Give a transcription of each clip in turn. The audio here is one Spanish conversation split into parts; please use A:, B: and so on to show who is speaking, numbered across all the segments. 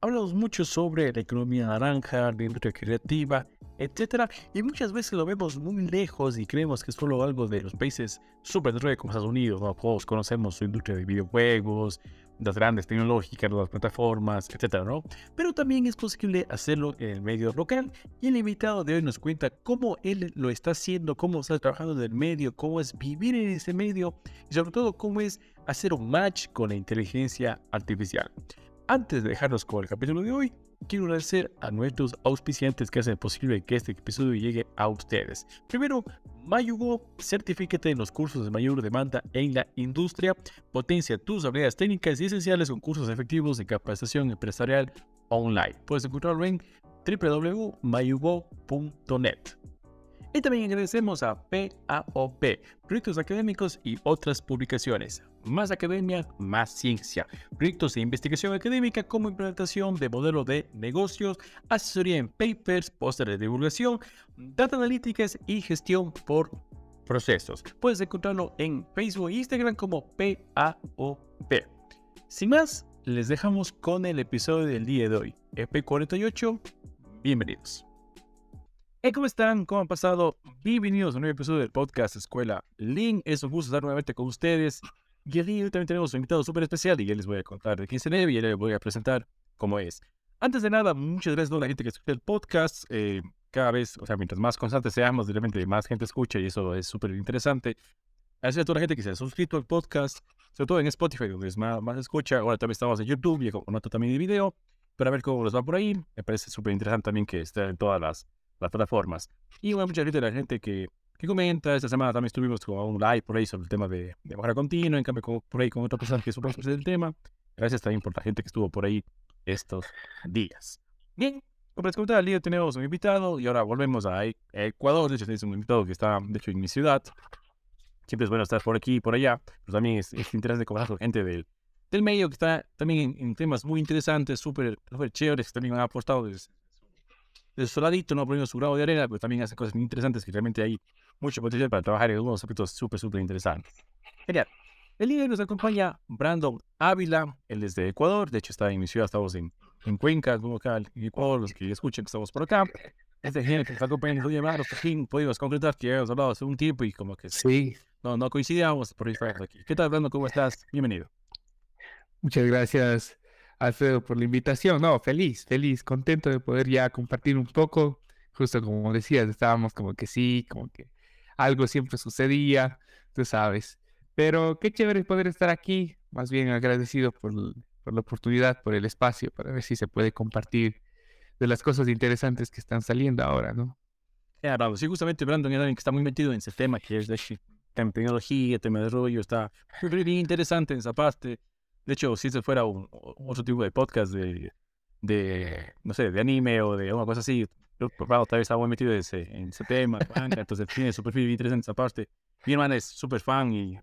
A: hablamos mucho sobre la economía naranja, la industria creativa, etc. Y muchas veces lo vemos muy lejos y creemos que es solo algo de los países desarrollados como Estados Unidos. ¿no? Todos conocemos su industria de videojuegos, las grandes tecnológicas, las plataformas, etc. ¿no? Pero también es posible hacerlo en el medio local. Y el invitado de hoy nos cuenta cómo él lo está haciendo, cómo está trabajando en el medio, cómo es vivir en ese medio y sobre todo cómo es hacer un match con la inteligencia artificial. Antes de dejarnos con el capítulo de hoy, quiero agradecer a nuestros auspiciantes que hacen posible que este episodio llegue a ustedes. Primero, Mayugo, certifícate en los cursos de mayor demanda en la industria, potencia tus habilidades técnicas y esenciales con cursos efectivos de capacitación empresarial online. Puedes encontrarlo en www.mayugo.net. Y también agradecemos a PAOP, proyectos académicos y otras publicaciones. Más academia, más ciencia. Proyectos de investigación académica como implementación de modelo de negocios, asesoría en papers, pósteres de divulgación, data analíticas y gestión por procesos. Puedes encontrarlo en Facebook e Instagram como PAOP. Sin más, les dejamos con el episodio del día de hoy, EP48. Bienvenidos. ¿cómo están? ¿Cómo han pasado? Bienvenidos a un nuevo episodio del podcast Escuela Link. Es un gusto estar nuevamente con ustedes. Y de hoy también tenemos un invitado súper especial y ya les voy a contar de quién se debe y ya les voy a presentar cómo es. Antes de nada, muchas gracias a toda la gente que escucha el podcast. Eh, cada vez, o sea, mientras más constantes seamos, realmente más gente escucha y eso es súper interesante. Gracias a toda la gente que se ha suscrito al podcast, sobre todo en Spotify, donde es más, más escucha. Ahora también estamos en YouTube y con nota también de video para ver cómo los va por ahí. Me parece súper interesante también que esté en todas las las plataformas. Y bueno, mucha gente, la gente que, que comenta, esta semana también estuvimos con un live por ahí sobre el tema de, de mejora continua, en cambio por ahí con otra persona que supo del tema. Gracias también por la gente que estuvo por ahí estos días. Bien, como les comentaba, el día tenemos un invitado y ahora volvemos a Ecuador. De hecho, es un invitado que está, de hecho, en mi ciudad. Siempre es bueno estar por aquí y por allá, pero también es, es interesante conversar con gente del, del medio que está también en, temas muy interesantes, súper chéveres, que también han aportado desde de su ladito, no poniendo su grado de arena, pero también hace cosas muy interesantes que realmente hay mucho potencial para trabajar en algunos aspectos súper, súper interesantes. Genial. El día de hoy nos acompaña Brandon Ávila, él es de Ecuador, de hecho está en mi ciudad, estamos en, en Cuenca, como acá en Ecuador, los que escuchen que estamos por acá. Es de gente que está acompañando, Maro, por fin pudimos concretar que hemos hablado hace un tiempo y como que
B: sí.
A: no, no coincidíamos, por ahí aquí. ¿Qué tal, Brandon? ¿Cómo estás? Bienvenido.
B: Muchas gracias. Alfredo, por la invitación. No, feliz, feliz, contento de poder ya compartir un poco. Justo como decías, estábamos como que sí, como que algo siempre sucedía, tú sabes. Pero qué chévere poder estar aquí, más bien agradecido por, por la oportunidad, por el espacio, para ver si se puede compartir de las cosas interesantes que están saliendo ahora, ¿no?
A: Claro, sí, justamente Brandon es alguien que está muy metido en ese tema, que es de tecnología, tema de rollo, está muy interesante en esa parte. De hecho, si se fuera un, otro tipo de podcast de, de, no sé, de anime o de una cosa así, yo, tal vez estaba muy metido en ese, en ese tema, entonces tiene su perfil interesante esa parte. Mi hermana es súper fan y,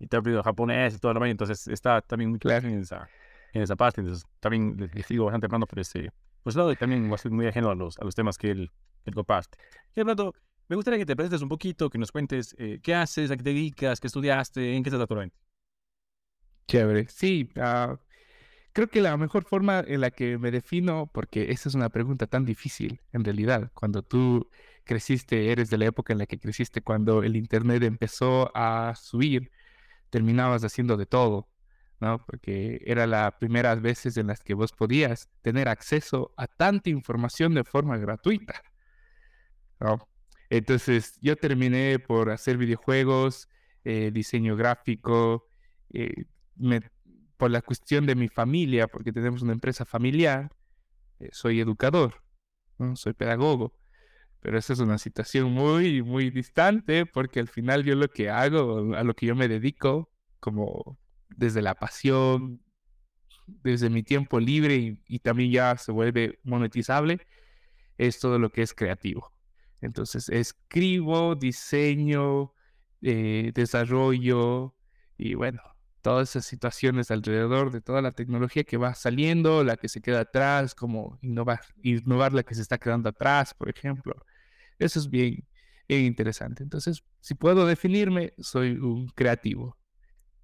A: y te ha japonés y todo lo demás, entonces está también muy claro en esa, en esa parte, entonces también le, sigo bastante hablando por ese pues lado y también va a ser muy ajeno a los, a los temas que él, él comparte. Y hablando, me gustaría que te presentes un poquito, que nos cuentes eh, qué haces, a qué te dedicas, qué estudiaste, en qué estás actualmente.
B: Chévere. Sí, ah, creo que la mejor forma en la que me defino, porque esa es una pregunta tan difícil en realidad, cuando tú creciste, eres de la época en la que creciste, cuando el Internet empezó a subir, terminabas haciendo de todo, ¿no? Porque era las primeras veces en las que vos podías tener acceso a tanta información de forma gratuita. Entonces yo terminé por hacer videojuegos, eh, diseño gráfico, eh, por la cuestión de mi familia, porque tenemos una empresa familiar, eh, soy educador, ¿no? soy pedagogo. Pero esa es una situación muy, muy distante, porque al final yo lo que hago, a lo que yo me dedico, como desde la pasión, desde mi tiempo libre y, también ya se vuelve monetizable, es todo lo que es creativo. Entonces, escribo, diseño, eh, desarrollo y bueno, todas esas situaciones alrededor de toda la tecnología que va saliendo, la que se queda atrás, como innovar, innovar la que se está quedando atrás, por ejemplo. Eso es bien, interesante. Entonces, si puedo definirme, soy un creativo,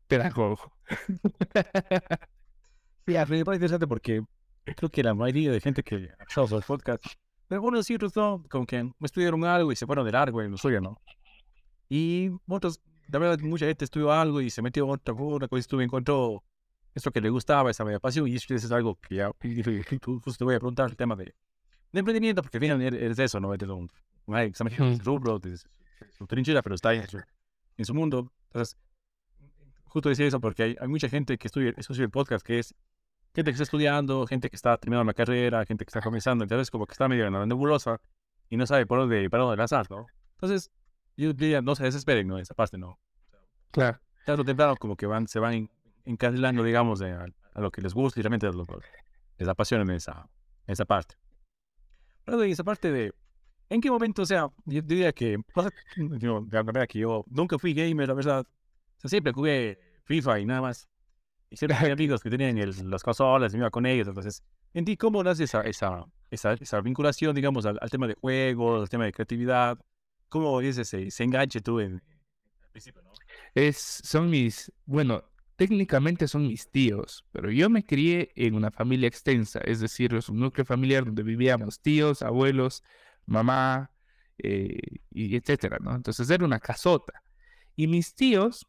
B: pedagogo.
A: Sí, me parece interesante porque creo que la mayoría de gente que ha escuchado los podcasts, algunos sí, otros no, como que estudiaron algo y se fueron de largo en lo suyo, ¿no? Y otros, verdad, mucha gente estudió algo y se metió en otra, cosa, estuvo, encontró esto que le gustaba, esa media pasión, y eso es algo que ya, justo te voy a preguntar el tema de, de emprendimiento, porque al final eres eso, ¿no? Eres un, un rubro, su trinchera, pero está en su, en su mundo. Entonces, justo decía eso porque hay, hay mucha gente que estudia, eso es el podcast, que es gente que está estudiando, gente que está terminando la carrera, gente que está comenzando, entonces como que está medio en la nebulosa y no sabe por dónde, para dónde lanzar, ¿no? Entonces, yo diría, no se desesperen, ¿no? Esa parte, ¿no?
B: Claro.
A: Tarde o temprano como que van, se van encarrilando, digamos, a, lo que les gusta y realmente les apasiona en esa, esa parte. Pero en esa parte de, ¿en qué momento, o sea, yo diría que, yo, la verdad que yo nunca fui gamer, la verdad, o sea, siempre jugué FIFA y nada más. Y siempre había amigos que tenían el, las consolas, me iba con ellos. Entonces, ¿en ti cómo nace esa, esa, esa, esa vinculación, digamos, al, tema de juegos, al tema de creatividad? ¿Cómo es ese, enganche tú en?
B: Es, son mis, bueno, técnicamente son mis tíos, pero yo me crié en una familia extensa, es decir, es un núcleo familiar donde vivíamos tíos, abuelos, mamá, eh, y etcétera, ¿no? Entonces era una casota. Y mis tíos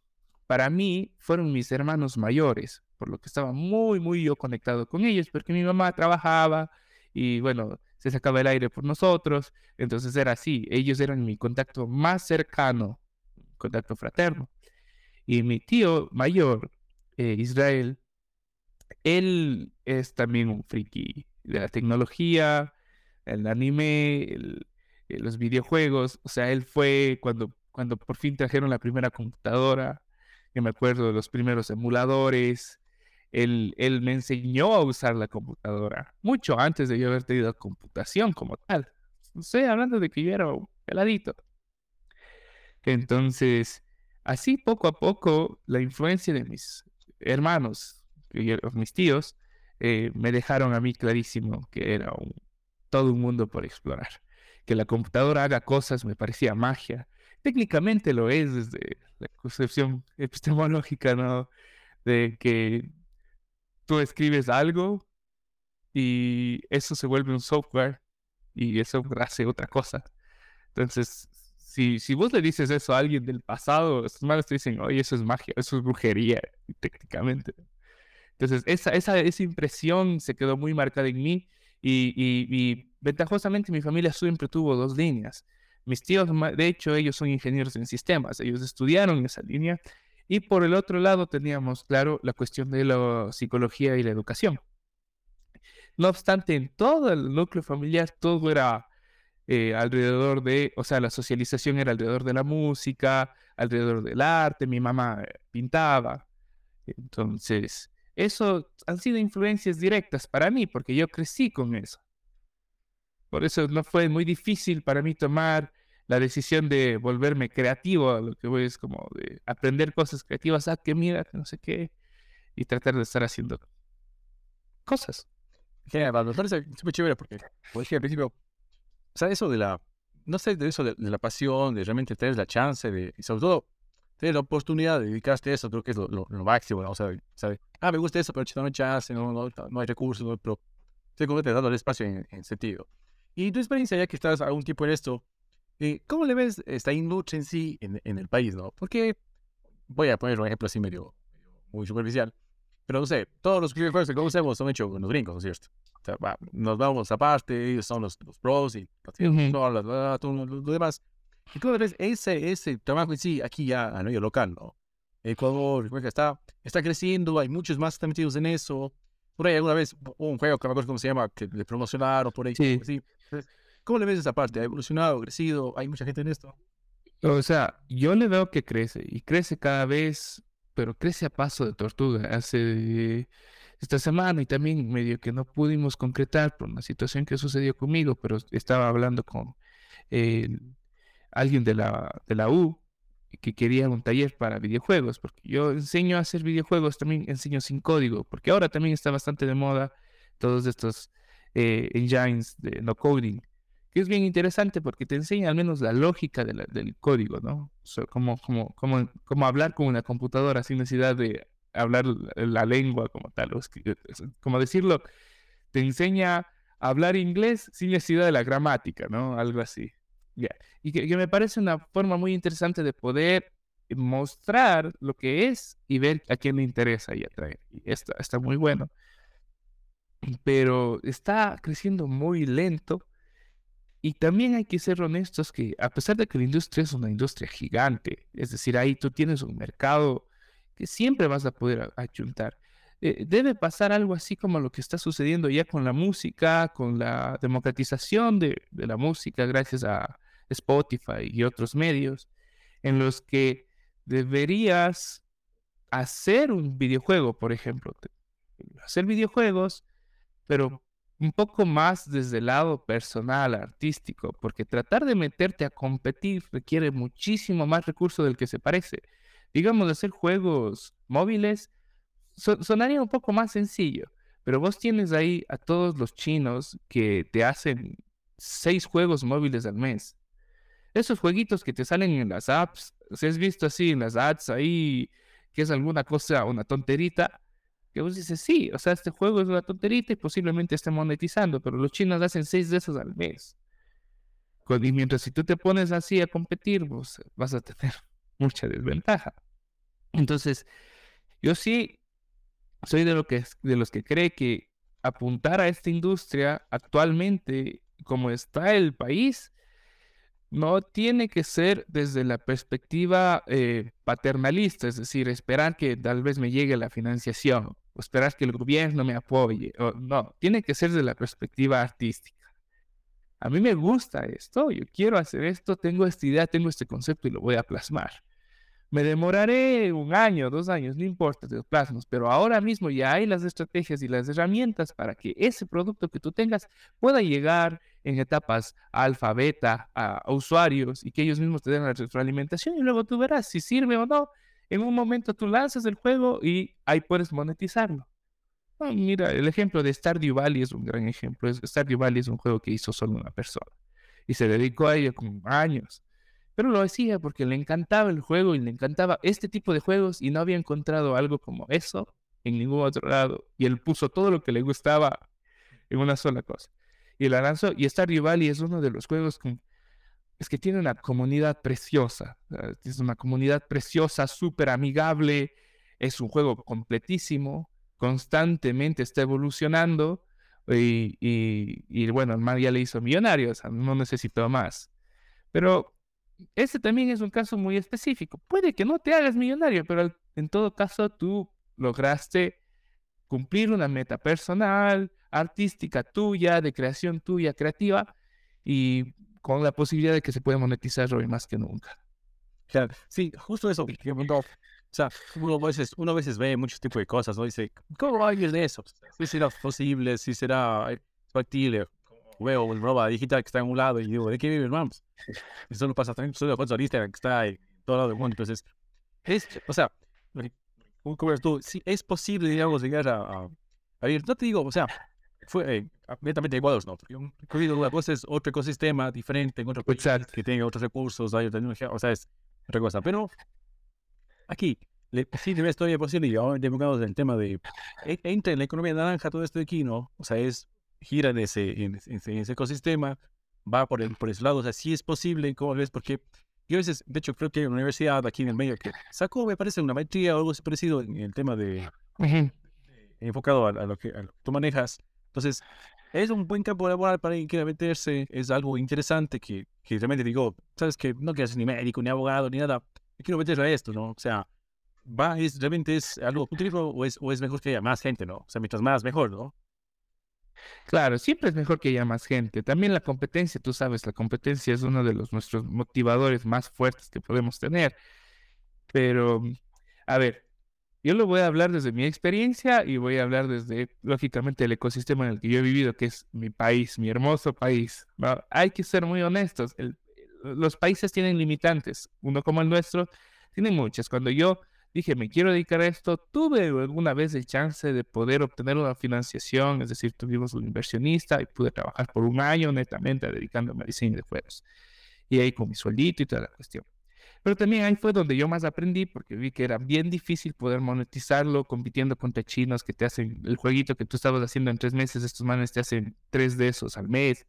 B: para mí fueron mis hermanos mayores, por lo que estaba muy, muy yo conectado con ellos, porque mi mamá trabajaba y bueno, se sacaba el aire por nosotros, entonces era así, ellos eran mi contacto más cercano, contacto fraterno. Y mi tío mayor, eh, Israel, él es también un friki de la tecnología, el anime, eh, los videojuegos, o sea, él fue cuando, cuando por fin trajeron la primera computadora, que me acuerdo de los primeros emuladores. Él, él me enseñó a usar la computadora, mucho antes de yo haber tenido computación como tal. Estoy hablando de que yo era un peladito. Entonces, así poco a poco, la influencia de mis hermanos, mis tíos, eh, me dejaron a mí clarísimo que era todo un mundo por explorar. Que la computadora haga cosas me parecía magia. Técnicamente lo es desde la concepción epistemológica, ¿no? De que tú escribes algo y eso se vuelve un software y eso hace otra cosa. Entonces, si, si vos le dices eso a alguien del pasado, esos malos te dicen, oye, eso es magia, eso es brujería, técnicamente. Entonces, esa, esa, esa impresión se quedó muy marcada en mí y, y, y ventajosamente mi familia siempre tuvo dos líneas. Mis tíos, de hecho, ellos son ingenieros en sistemas, ellos estudiaron esa línea. Y por el otro lado teníamos, claro, la cuestión de la psicología y la educación. No obstante, en todo el núcleo familiar todo era eh, alrededor de, o sea, la socialización era alrededor de la música, alrededor del arte, mi mamá pintaba. Entonces, eso han sido influencias directas para mí, porque yo crecí con eso. Por eso no fue muy difícil para mí tomar la decisión de volverme creativo, a lo que voy es como de aprender cosas creativas, ah, que mira, que no sé qué, y tratar de estar haciendo cosas.
A: Genial, me parece súper chévere porque, como dije al principio, o sea, eso de la, no sé, de eso de, la pasión, de realmente tener la chance, de, y sobre todo, tener la oportunidad de dedicarte a eso, creo que es lo, lo, máximo, o sea, ¿sabes? Ah, me gusta eso, pero no hay chance, no, no, no hay recursos, no, pero estoy completamente dando el espacio en, en sentido. Y tu experiencia, ya que estás algún tiempo en esto, eh, ¿Cómo le ves esta industria en sí en, en, el país, no? Porque voy a poner un ejemplo así medio, muy superficial, pero no sé, todos los videojuegos que conocemos son hechos con los gringos, ¿no es cierto? O sea, va, nos vamos aparte, ellos son los, los pros y todo lo demás. ¿Y cómo ves ese, ese trabajo en sí aquí ya a nivel local, no? Ecuador, está, está creciendo, hay muchos más que están metidos en eso. Por ahí alguna vez un juego que no me acuerdo cómo se llama, que le promocionaron por ahí. Sí. Así. ¿Cómo le ves esa parte? ¿Ha evolucionado, crecido? ¿Hay mucha gente en esto?
B: O sea, yo le veo que crece y crece cada vez, pero crece a paso de tortuga. Hace esta semana y también medio que no pudimos concretar por una situación que sucedió conmigo, pero estaba hablando con alguien de la, de la U que quería un taller para videojuegos, porque yo enseño a hacer videojuegos, también enseño sin código, porque ahora también está bastante de moda todos estos eh, engines de no coding que es bien interesante porque te enseña al menos la lógica del código, ¿no? O como, como, como hablar con una computadora sin necesidad de hablar la lengua como tal, como decirlo te enseña a hablar inglés sin necesidad de la gramática, ¿no? Algo así. Y que, me parece una forma muy interesante de poder mostrar lo que es y ver a quién le interesa y atraer. Y está, está muy bueno. Pero está creciendo muy lento. Y también hay que ser honestos que a pesar de que la industria es una industria gigante, es decir, ahí tú tienes un mercado que siempre vas a poder ayuntar. Eh, debe pasar algo así como lo que está sucediendo ya con la música, con la democratización de, de la música gracias a Spotify y otros medios, en los que deberías hacer un videojuego, por ejemplo, hacer videojuegos, pero un poco más desde el lado personal, artístico, porque tratar de meterte a competir requiere muchísimo más recursos del que se parece. Digamos, hacer juegos móviles sonaría un poco más sencillo, pero vos tienes ahí a todos los chinos que te hacen seis juegos móviles al mes. Esos jueguitos que te salen en las apps, si has visto así en las ads ahí, que es alguna cosa, una tonterita, que vos dices, sí, o sea, este juego es una tonterita y posiblemente esté monetizando, pero los chinos hacen seis de esos al mes. Y mientras si tú te pones así a competir, vos vas a tener mucha desventaja. Entonces, yo sí soy de, lo que, de los que cree que apuntar a esta industria actualmente, como está el país, no tiene que ser desde la perspectiva eh, paternalista, es decir, esperar que tal vez me llegue la financiación o esperar que el gobierno me apoye. O, no, tiene que ser desde la perspectiva artística. A mí me gusta esto, yo quiero hacer esto, tengo esta idea, tengo este concepto y lo voy a plasmar. Me demoraré un año, dos años, no importa, te plasmos, pero ahora mismo ya hay las estrategias y las herramientas para que ese producto que tú tengas pueda llegar en etapas alfa, beta, a, usuarios y que ellos mismos te den la retroalimentación y luego tú verás si sirve o no. En un momento tú lanzas el juego y ahí puedes monetizarlo. Ah, mira, el ejemplo de Stardew Valley es un gran ejemplo. Stardew Valley es un juego que hizo solo una persona y se dedicó a ello con años pero lo hacía porque le encantaba el juego y le encantaba este tipo de juegos y no había encontrado algo como eso en ningún otro lado. Y él puso todo lo que le gustaba en una sola cosa. Y la lanzó. Y Stardew Valley es uno de los juegos con... Es que tiene una comunidad preciosa. Es una comunidad preciosa, súper amigable. Es un juego completísimo. Constantemente está evolucionando. Y, bueno, el man ya le hizo millonario. O sea, no necesitó más. Pero ese también es un caso muy específico. Puede que no te hagas millonario, pero en todo caso tú lograste cumplir una meta personal, artística tuya, de creación tuya, creativa, y con la posibilidad de que se pueda monetizar hoy más que nunca.
A: Sí, justo eso. o sea, uno a, veces, uno a veces ve muchos tipos de cosas, ¿no? Dice, ¿cómo hay de eso? Si será posible, si será factible veo roba digital que está en un lado y digo, ¿de qué vive hermanos? Eso no pasa también, soy de Instagram que está en todo lado del mundo. Entonces, es, o sea, como tú, sí, es posible, digamos, llegar a, a, ver, no te digo, o sea, fue eh, netamente igual, ¿no? Una cosa es otro ecosistema diferente en otro país que tenga otros recursos, hay otra tecnología, o sea, es otra cosa. Pero aquí, le, sí, de historia posible, y ahora en el tema de, e, entra en la economía naranja todo esto de aquí, ¿no? O sea, es gira en ese, en, ese ecosistema, va por, el, por ese lado. O sea, sí es posible, ¿cómo ves? Porque yo a veces, de hecho, creo que hay una universidad aquí en el medio que sacó, me parece, una maestría o algo así parecido en el tema de. enfocado a, lo que, tú manejas. Entonces, es un buen campo laboral para quien quiera meterse. Es algo interesante que, que realmente digo, sabes que no quieres ni médico, ni abogado, ni nada. Quiero meterse a esto, ¿no? O sea, va, es, realmente es algo útil o es, o es mejor que haya más gente, ¿no? O sea, mientras más, mejor, ¿no?
B: Claro, siempre es mejor que haya más gente. También la competencia, tú sabes, la competencia es uno de los nuestros motivadores más fuertes que podemos tener. Pero, a ver, yo lo voy a hablar desde mi experiencia y voy a hablar desde, lógicamente, el ecosistema en el que yo he vivido, que es mi país, mi hermoso país. Hay que ser muy honestos. los países tienen limitantes. Uno como el nuestro tiene muchas. Cuando yo dije, me quiero dedicar a esto, tuve alguna vez el chance de poder obtener una financiación, es decir, tuvimos un inversionista y pude trabajar por un año netamente dedicándome a diseño de juegos. Y ahí con mi sueldito y toda la cuestión. Pero también ahí fue donde yo más aprendí porque vi que era bien difícil poder monetizarlo compitiendo contra chinos que te hacen el jueguito que tú estabas haciendo en tres meses, estos manes te hacen tres de esos al mes.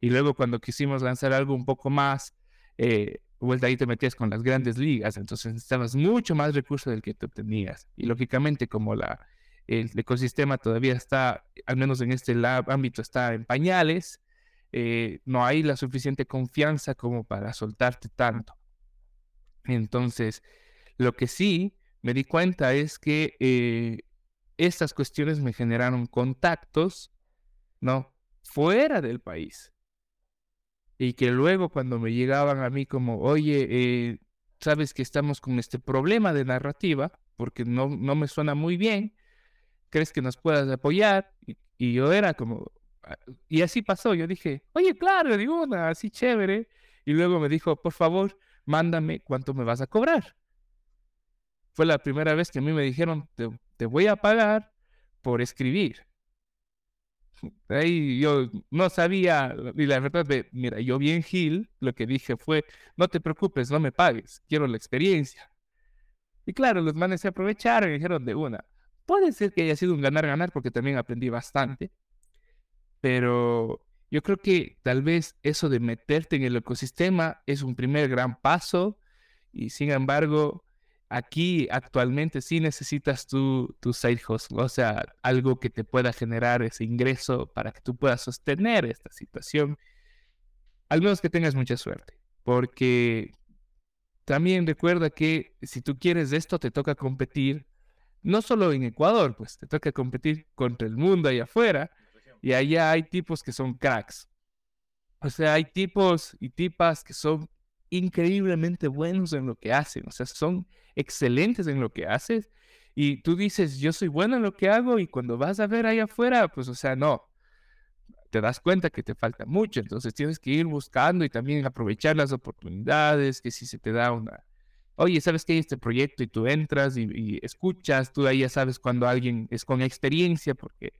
B: Y luego cuando quisimos lanzar algo un poco más, eh, vuelta ahí te metías con las grandes ligas, entonces necesitabas mucho más recursos del que tú obtenías. Y lógicamente como el ecosistema todavía está, al menos en este ámbito, está en pañales, eh, no hay la suficiente confianza como para soltarte tanto. Entonces, lo que sí me di cuenta es que eh, estas cuestiones me generaron contactos, ¿no? Fuera del país. Y que luego cuando me llegaban a mí como, oye, eh, sabes que estamos con este problema de narrativa, porque no, no me suena muy bien, ¿crees que nos puedas apoyar? Y, yo era como, ah, y así pasó, yo dije, oye, claro, digo, una, así chévere. Y luego me dijo, por favor, mándame cuánto me vas a cobrar. Fue la primera vez que a mí me dijeron, te, voy a pagar por escribir. Ahí yo no sabía, y la verdad, de, mira, yo bien Gil, lo que dije fue, no te preocupes, no me pagues, quiero la experiencia. Y claro, los manes se aprovecharon y dijeron de una. Puede ser que haya sido un ganar-ganar porque también aprendí bastante, pero yo creo que tal vez eso de meterte en el ecosistema es un primer gran paso y sin embargo aquí actualmente sí necesitas tu, tu side hustle, o sea, algo que te pueda generar ese ingreso para que tú puedas sostener esta situación, al menos que tengas mucha suerte, porque también recuerda que si tú quieres esto te toca competir, no solo en Ecuador, pues te toca competir contra el mundo allá afuera y allá hay tipos que son cracks. O sea, hay tipos y tipas que son increíblemente buenos en lo que hacen. O sea, son excelentes en lo que haces. Y tú dices, yo soy bueno en lo que hago y cuando vas a ver allá afuera, pues, o sea, no. Te das cuenta que te falta mucho. Entonces tienes que ir buscando y también aprovechar las oportunidades, que si se te da una... Oye, ¿sabes que hay este proyecto? Y tú entras y, y escuchas, tú ahí ya sabes cuando alguien es con experiencia, porque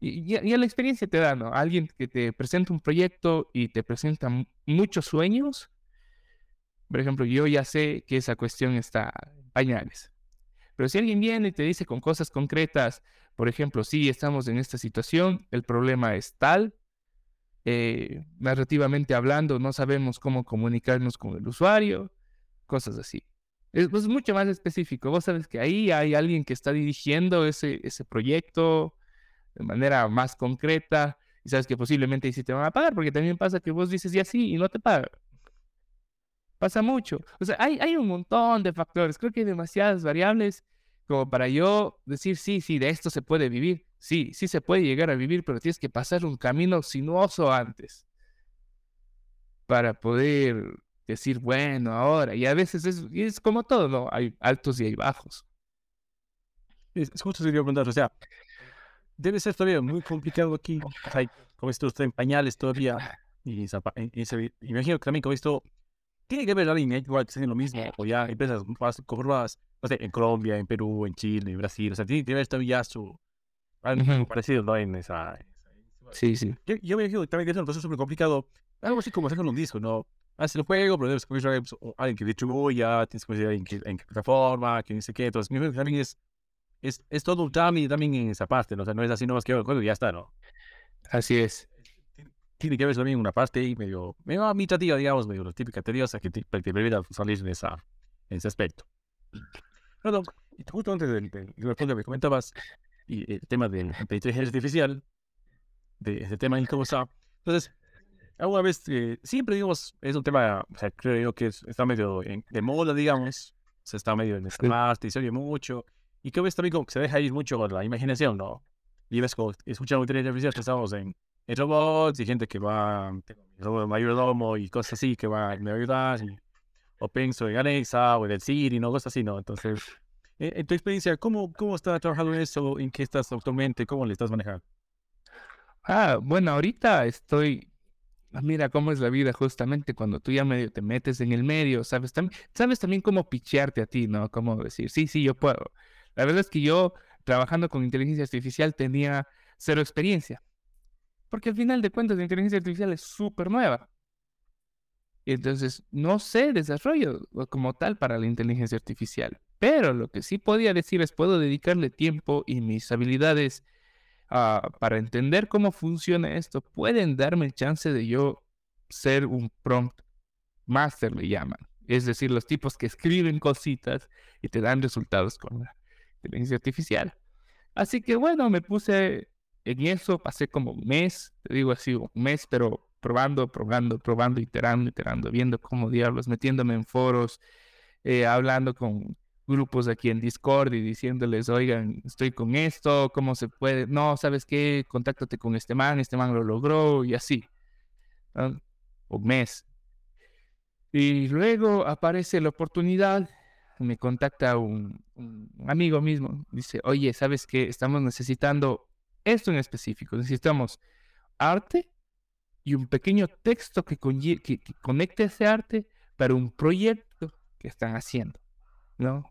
B: y, y, la experiencia te da, ¿no? Alguien que te presenta un proyecto y te presenta muchos sueños. Por ejemplo, yo ya sé que esa cuestión está en pañales. Pero si alguien viene y te dice con cosas concretas, por ejemplo, sí, estamos en esta situación, el problema es tal, eh, narrativamente hablando, no sabemos cómo comunicarnos con el usuario, cosas así. Es, pues, mucho más específico. Vos sabes que ahí hay alguien que está dirigiendo ese, ese proyecto, de manera más concreta y sabes que posiblemente sí te van a pagar, porque también pasa que vos dices y así y no te pagan. Pasa mucho. O sea, hay, hay un montón de factores. Creo que hay demasiadas variables como para yo decir, sí, sí, de esto se puede vivir. Sí, sí se puede llegar a vivir, pero tienes que pasar un camino sinuoso antes para poder decir, bueno, ahora. Y a veces es, es como todo, ¿no? Hay altos y hay bajos.
A: Es, justo se preguntar, o sea, debe ser todavía muy complicado aquí. como esto está en pañales todavía. Y, imagino que también con esto tiene que haber alguien igual que lo mismo, o ya empresas más comprobadas, no sé, en Colombia, en Perú, en Chile, en Brasil, o sea, tiene que haber todavía su algo parecido, ¿no? En esa,
B: Sí, sí.
A: Yo, yo me imagino que también es un proceso súper complicado, algo así como hacer un disco, ¿no? Haces el juego, pero debes conseguir a alguien que distribuya, tienes que conseguir alguien que, en qué plataforma, que sé qué, entonces, mi también es es, es todo un también en esa parte, ¿no? O sea, no es así nomás que el juego y ya está, ¿no?
B: Así es.
A: Tiene que haber también una parte ahí medio, medio administrativa, digamos, medio típica tediosa que te, te permita salir en, esa, en ese aspecto. Y justo antes del, del, del punto que comentabas, y el tema de, de inteligencia artificial, de ese tema en cómo está. Entonces, alguna vez, eh, siempre, digamos, es un tema, o sea, creo yo que está medio de moda, digamos, se está medio en esta parte y se oye mucho. Y que ves también como que se deja ir mucho con la imaginación, ¿no? Y ves como escuchando inteligencia artificial, pensamos en, en robots y gente que va, tengo mayordomo y cosas así que va me ayudar. Y, o pienso en Alexa o en el Siri, ¿no? Cosas así, ¿no? Entonces, en, tu experiencia, ¿cómo, ¿cómo estás trabajando en eso? ¿En qué estás actualmente? ¿Cómo le estás manejando?
B: Ah, bueno, ahorita estoy ah, Mira cómo es la vida justamente cuando tú ya medio te metes en el medio, sabes también, sabes también cómo pichearte a ti, ¿no? Cómo decir, sí, sí, yo puedo. La verdad es que yo, trabajando con inteligencia artificial, tenía cero experiencia. Porque al final de cuentas, la inteligencia artificial es súper nueva. Entonces, no sé desarrollo como tal para la inteligencia artificial, pero lo que sí podía decir es, puedo dedicarle tiempo y mis habilidades ah, para entender cómo funciona esto, pueden darme chance de yo ser un prompt master, le llaman. Es decir, los tipos que escriben cositas y te dan resultados con la inteligencia artificial. Así que bueno, me puse en eso, pasé como un mes, te digo así, un mes, pero probando, probando, probando, iterando, iterando, viendo cómo diablos, metiéndome en foros, eh, hablando con grupos aquí en Discord y diciéndoles, oigan, estoy con esto, ¿cómo se puede? No, ¿sabes qué? Contáctate con este man, este man lo logró y así. Un mes. Y luego aparece la oportunidad, me contacta un, un amigo mismo, dice, oye, ¿sabes qué? Estamos necesitando esto en específico, necesitamos arte y un pequeño texto que, conecte ese arte para un proyecto que están haciendo, ¿no?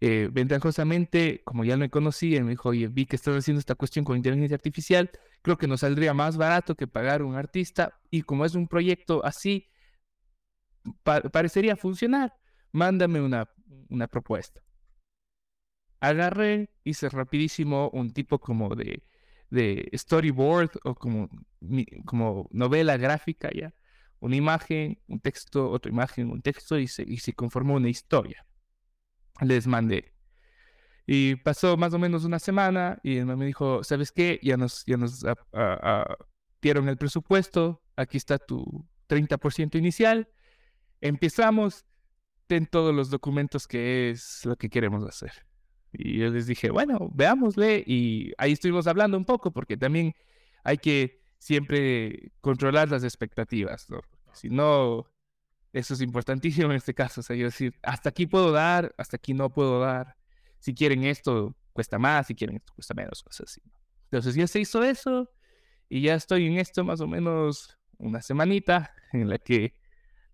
B: Eh, ventajosamente, como ya me conocí, me dijo, oye, vi que estás haciendo esta cuestión con inteligencia artificial, creo que nos saldría más barato que pagar un artista y como es un proyecto así, parecería funcionar, mándame una, una propuesta. Agarré, hice rapidísimo un tipo como de de storyboard o como, como novela gráfica, ¿ya? Una imagen, un texto, otra imagen, un texto y se, y se conformó una historia. Les mandé. Y pasó más o menos una semana y me dijo, ¿sabes qué? Ya nos, ya nos dieron el presupuesto, aquí está tu 30% inicial, empezamos, ten todos los documentos que es lo que queremos hacer. Y yo les dije, bueno, veámosle. Y ahí estuvimos hablando un poco, porque también hay que siempre controlar las expectativas, ¿no? Si no, eso es importantísimo en este caso. O sea, yo decir, hasta aquí puedo dar, hasta aquí no puedo dar. Si quieren esto, cuesta más, si quieren esto, cuesta menos, cosas así. Entonces ya se hizo eso y ya estoy en esto más o menos una semanita en la que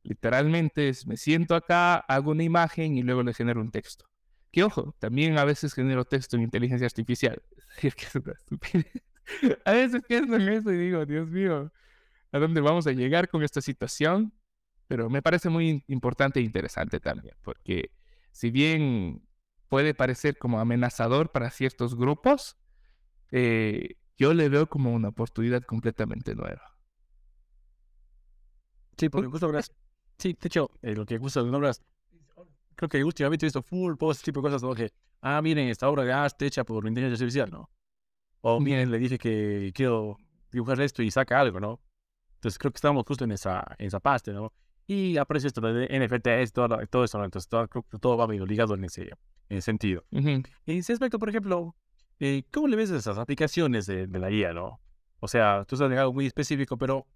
B: literalmente me siento acá, hago una imagen y luego le genero un texto. Que ojo, también a veces genero texto en inteligencia artificial. a veces pienso en eso y digo, Dios mío, ¿a dónde vamos a llegar con esta situación? Pero me parece muy importante e interesante también, porque si bien puede parecer como amenazador para ciertos grupos, eh, yo le veo como una oportunidad completamente nueva.
A: Sí, porque justo Sí, de hecho, eh, lo que justo nombras creo que últimamente he visto full post, tipo de cosas, ¿no? Que, ah, miren, esta obra de arte hecha por inteligencia artificial, ¿no? O miren, le dije que quiero dibujar esto y saca algo, ¿no? Entonces creo que estamos justo en esa, en esa parte, ¿no? Y aparece esto de NFTs, todo, todo eso, ¿no? Entonces todo, creo que todo va medio ligado en ese, en ese sentido. En ese aspecto, por ejemplo, eh, ¿cómo le ves esas aplicaciones de, de la IA, no? O sea, tú estás en algo muy específico, pero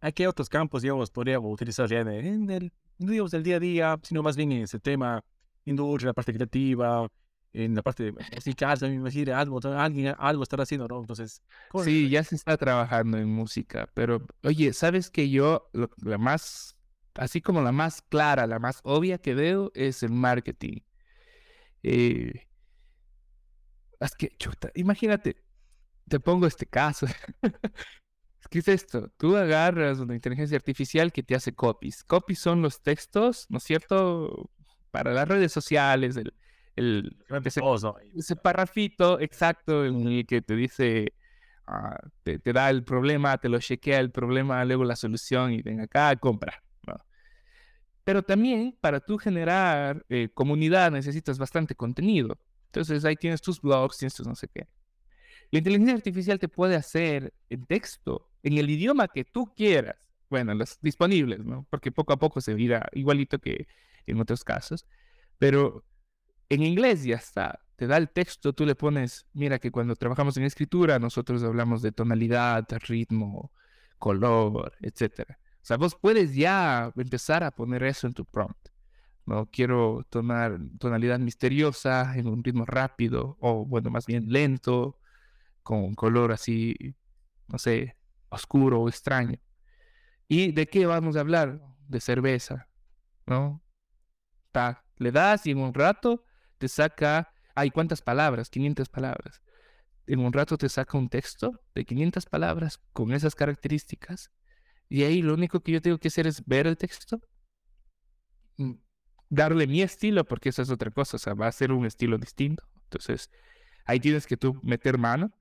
A: ¿a qué otros campos, digamos, podríamos utilizar ya en, el digamos del día a día, sino más bien en ese tema, industria, la parte creativa, en la parte musical, también decir, algo, alguien algo estará haciendo, ¿no? Entonces,
B: sí, ya se está trabajando en música, pero oye, ¿sabes que yo, la más, así como la más clara, la más obvia que veo es el marketing? Eh, es que, chuta, imagínate, te pongo este caso. ¿Qué es esto? Tú agarras una inteligencia artificial que te hace copies. Copies son los textos, ¿no es cierto? Para las redes sociales, el, el ese, ese parrafito exacto en el que te dice, ah, te, da el problema, te lo chequea el problema, luego la solución y ven acá, compra. Pero también para tú generar eh, comunidad necesitas bastante contenido. Entonces ahí tienes tus blogs, tienes tus no sé qué. La inteligencia artificial te puede hacer en texto en el idioma que tú quieras. Bueno, los disponibles, ¿no? Porque poco a poco se irá igualito que en otros casos. Pero en inglés ya está. Te da el texto, tú le pones, mira que cuando trabajamos en escritura nosotros hablamos de tonalidad, ritmo, color, etc. O sea, vos puedes ya empezar a poner eso en tu prompt. No quiero tomar tonalidad misteriosa en un ritmo rápido o bueno, más bien lento, con color así, no sé, oscuro o extraño. ¿Y de qué vamos a hablar? De cerveza, ¿no? Ta, le das y en un rato te saca, hay cuántas palabras, 500 palabras. En un rato te saca un texto de 500 palabras con esas características Y ahí lo único que yo tengo que hacer es ver el texto, mm, darle mi estilo, porque eso es otra cosa, o sea, va a ser un estilo distinto. Entonces, ahí tienes que tú meter mano,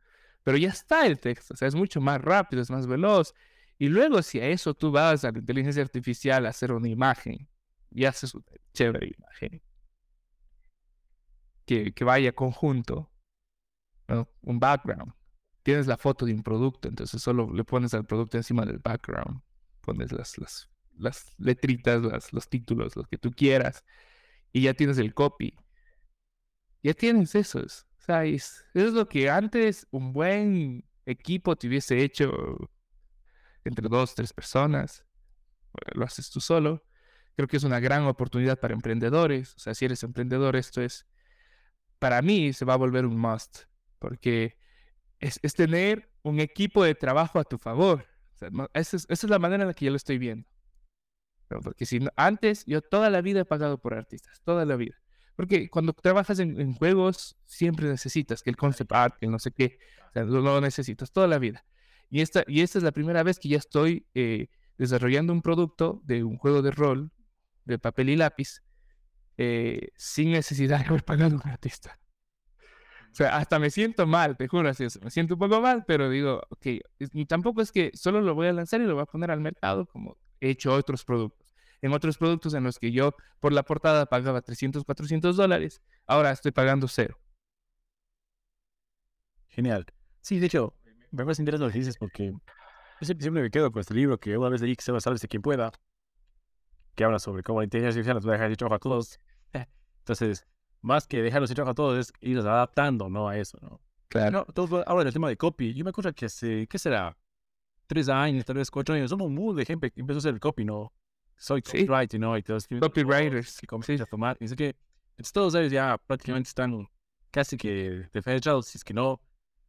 B: pero ya está el texto, o sea, es mucho más rápido, es más veloz. Y luego, si a eso tú vas a la inteligencia artificial a hacer una imagen y haces una chévere imagen que, vaya conjunto, un background, tienes la foto de un producto, entonces solo le pones al producto encima del background, pones las, las, letritas, los títulos, lo que tú quieras, y ya tienes el copy. Ya tienes eso. Es, es lo que antes un buen equipo te hubiese hecho entre dos, tres personas. Lo haces tú solo. Creo que es una gran oportunidad para emprendedores. O sea, si eres emprendedor, esto es, para mí, se va a volver un must. Porque es, tener un equipo de trabajo a tu favor. esa, es, la manera en la que yo lo estoy viendo. Porque si antes, yo toda la vida he pagado por artistas, toda la vida. Porque cuando trabajas en, juegos, siempre necesitas que el concept art, que no sé qué, o sea, lo, necesitas toda la vida. Y esta, y esta es la primera vez que ya estoy eh, desarrollando un producto de un juego de rol de papel y lápiz eh, sin necesidad de haber pagado un artista. O sea, hasta me siento mal, te juro, así, me siento un poco mal, pero digo, ok, y tampoco es que solo lo voy a lanzar y lo voy a poner al mercado como he hecho otros productos. En otros productos en los que yo por la portada pagaba 300, 400 dólares, ahora estoy pagando cero.
A: Genial. Sí, de hecho, me parece interesante lo que dices porque yo siempre, me quedo con este libro que una vez leí que se va a saber de quien pueda, que habla sobre cómo la inteligencia artificial nos va a dejar de trabajo a todos. Entonces, más que dejarlos sin trabajo a todos, es irlos adaptando, ¿no? A eso, ¿no?
B: Claro.
A: No, habla del tema de copy. Yo me acuerdo que hace, ¿qué será? Tres años, tal vez cuatro años, somos muy de gente que empezó a hacer el copy, ¿no? Soy copywriter, ¿no? Y todos
B: Copywriters.
A: Y comienzan a tomar. Y que entonces, todos ellos ya prácticamente están casi que defensados, si es que no.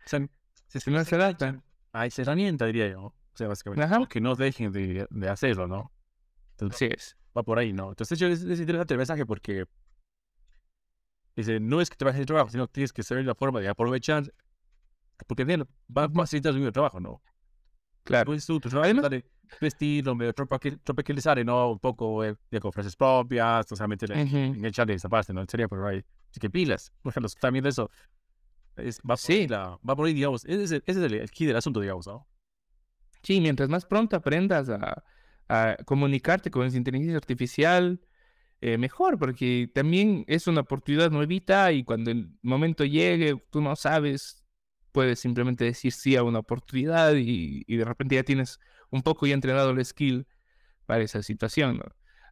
B: Están, si es que no se adaptan.
A: A esa herramienta, diría yo. O sea, básicamente. Que no dejen de, de hacerlo, ¿no?
B: Entonces,
A: es. Va por ahí, ¿no? Entonces, yo es, es interesante el mensaje porque Dice, no es que te vayas a trabajo, sino que tienes que saber la forma de aprovechar, porque va a facilitar su trabajo, ¿no?
B: Claro.
A: Pues tú, tu trabajo de vestirlo, medio tropicalizar, ¿no? Un poco eh, de con frases propias, o sea, meter en el chat de esa parte, ¿no? Sería por ahí. Así que pilas, ejemplo, también de eso. Es, va, por sí. la, va por ahí, digamos, ese es, el, ese es el, key del asunto, digamos, ¿no?
B: Sí, mientras más pronto aprendas a, a comunicarte con esa inteligencia artificial, eh, mejor, porque también es una oportunidad nuevita y cuando el momento llegue, tú no sabes, puedes simplemente decir sí a una oportunidad y, de repente ya tienes un poco ya entrenado el skill para esa situación.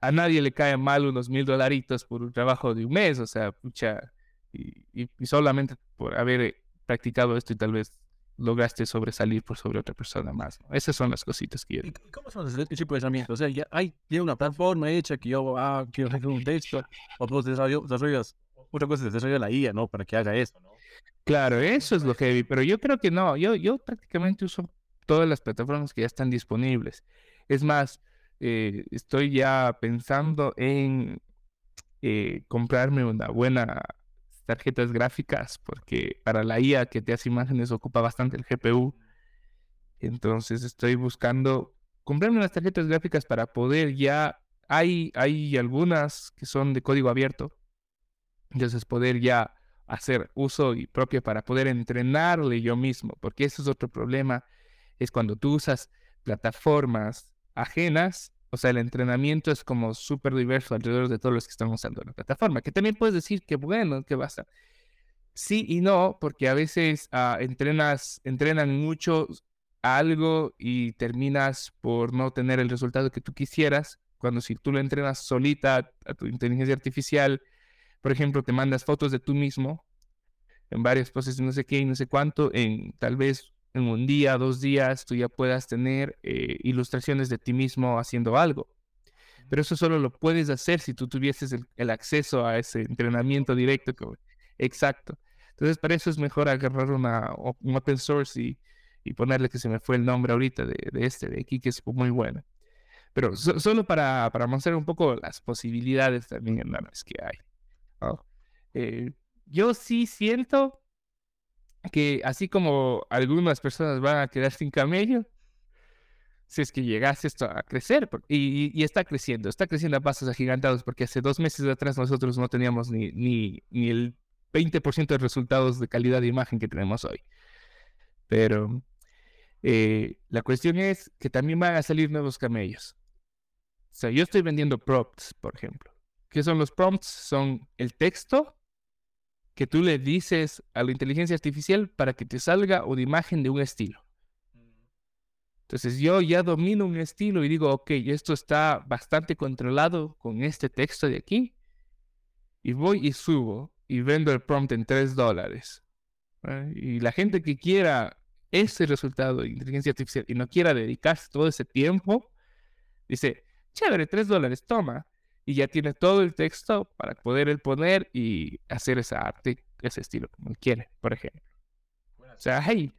B: A nadie le cae mal unos mil dolaritos por un trabajo de un mes, o sea, pucha, y solamente por haber practicado esto y tal vez lograste sobresalir por sobre otra persona más. Esas son las cositas que yo
A: ¿Y cómo son ese tipo de herramientas? O sea, ya hay una plataforma hecha que yo ah, quiero hacer un texto, o tú desarrollas, otra cosa, desarrollas la IA, ¿no? Para que haga eso, ¿no?
B: Claro, eso es lo que vi, pero yo creo que no. Yo, yo prácticamente uso todas las plataformas que ya están disponibles. Es más, eh, estoy ya pensando en eh, comprarme una buena tarjetas gráficas, porque para la IA que te hace imágenes ocupa bastante el GPU. Entonces estoy buscando comprarme unas tarjetas gráficas para poder ya, hay, hay algunas que son de código abierto, entonces poder ya hacer uso y propio para poder entrenarle yo mismo, porque eso es otro problema, es cuando tú usas plataformas ajenas o sea, el entrenamiento es como súper diverso alrededor de todos los que están usando la plataforma, que también puedes decir que bueno, que basta. Sí y no, porque a veces ah, entrenas, entrenan mucho algo y terminas por no tener el resultado que tú quisieras. Cuando si tú lo entrenas solita a tu inteligencia artificial, por ejemplo, te mandas fotos de tú mismo en varias poses, no sé qué y no sé cuánto, en tal vez en un día, dos días, tú ya puedas tener eh, ilustraciones de ti mismo haciendo algo. Pero eso solo lo puedes hacer si tú tuvieses el, acceso a ese entrenamiento directo. Exacto. Entonces, para eso es mejor agarrar una, un open source y, ponerle que se me fue el nombre ahorita de, este, de aquí, que es muy bueno. Pero solo para, para, mostrar un poco las posibilidades también enormes que hay. Eh, yo sí siento que así como algunas personas van a quedar sin camello, si es que llegase esto a crecer, y, está creciendo, está creciendo a pasos agigantados, porque hace dos meses atrás nosotros no teníamos ni, ni, ni el 20% de resultados de calidad de imagen que tenemos hoy. Pero eh, la cuestión es que también van a salir nuevos camellos. O sea, yo estoy vendiendo prompts, por ejemplo. ¿Qué son los prompts? Son el texto que tú le dices a la inteligencia artificial para que te salga una imagen de un estilo. Entonces yo ya domino un estilo y digo, ok, esto está bastante controlado con este texto de aquí. Y voy y subo y vendo el prompt en 3 dólares. Y la gente que quiera ese resultado de inteligencia artificial y no quiera dedicarse todo ese tiempo, dice, chévere, 3 dólares, toma y ya tiene todo el texto para poder él poner y hacer esa arte, ese estilo como él quiere, por ejemplo. O sea, hey.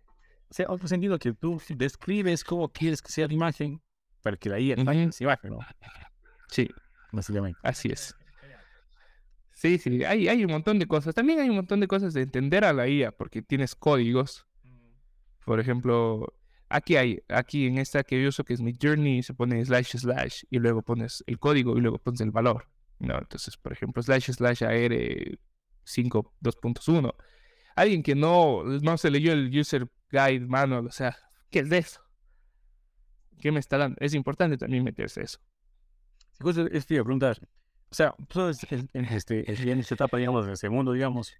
A: O sea, otro sentido que tú describes cómo quieres que sea la imagen para que la IA uh se imagen, ¿no?
B: Sí. Básicamente. Así es. Sí, sí, hay, hay un montón de cosas. También hay un montón de cosas de entender a la IA, porque tienes códigos. Por ejemplo, Aquí hay, aquí en esta que yo uso que es mi journey, se pone slash slash y luego pones el código y luego pones el valor. ¿no? Entonces, por ejemplo, slash slash AR 5.2.1. Alguien que no, no se leyó el user guide manual, o sea, ¿qué es de eso? ¿Qué me está dando? Es importante también meterse eso.
A: Pues, es que preguntar, o sea, en, este, esta etapa, digamos, en ese mundo, digamos,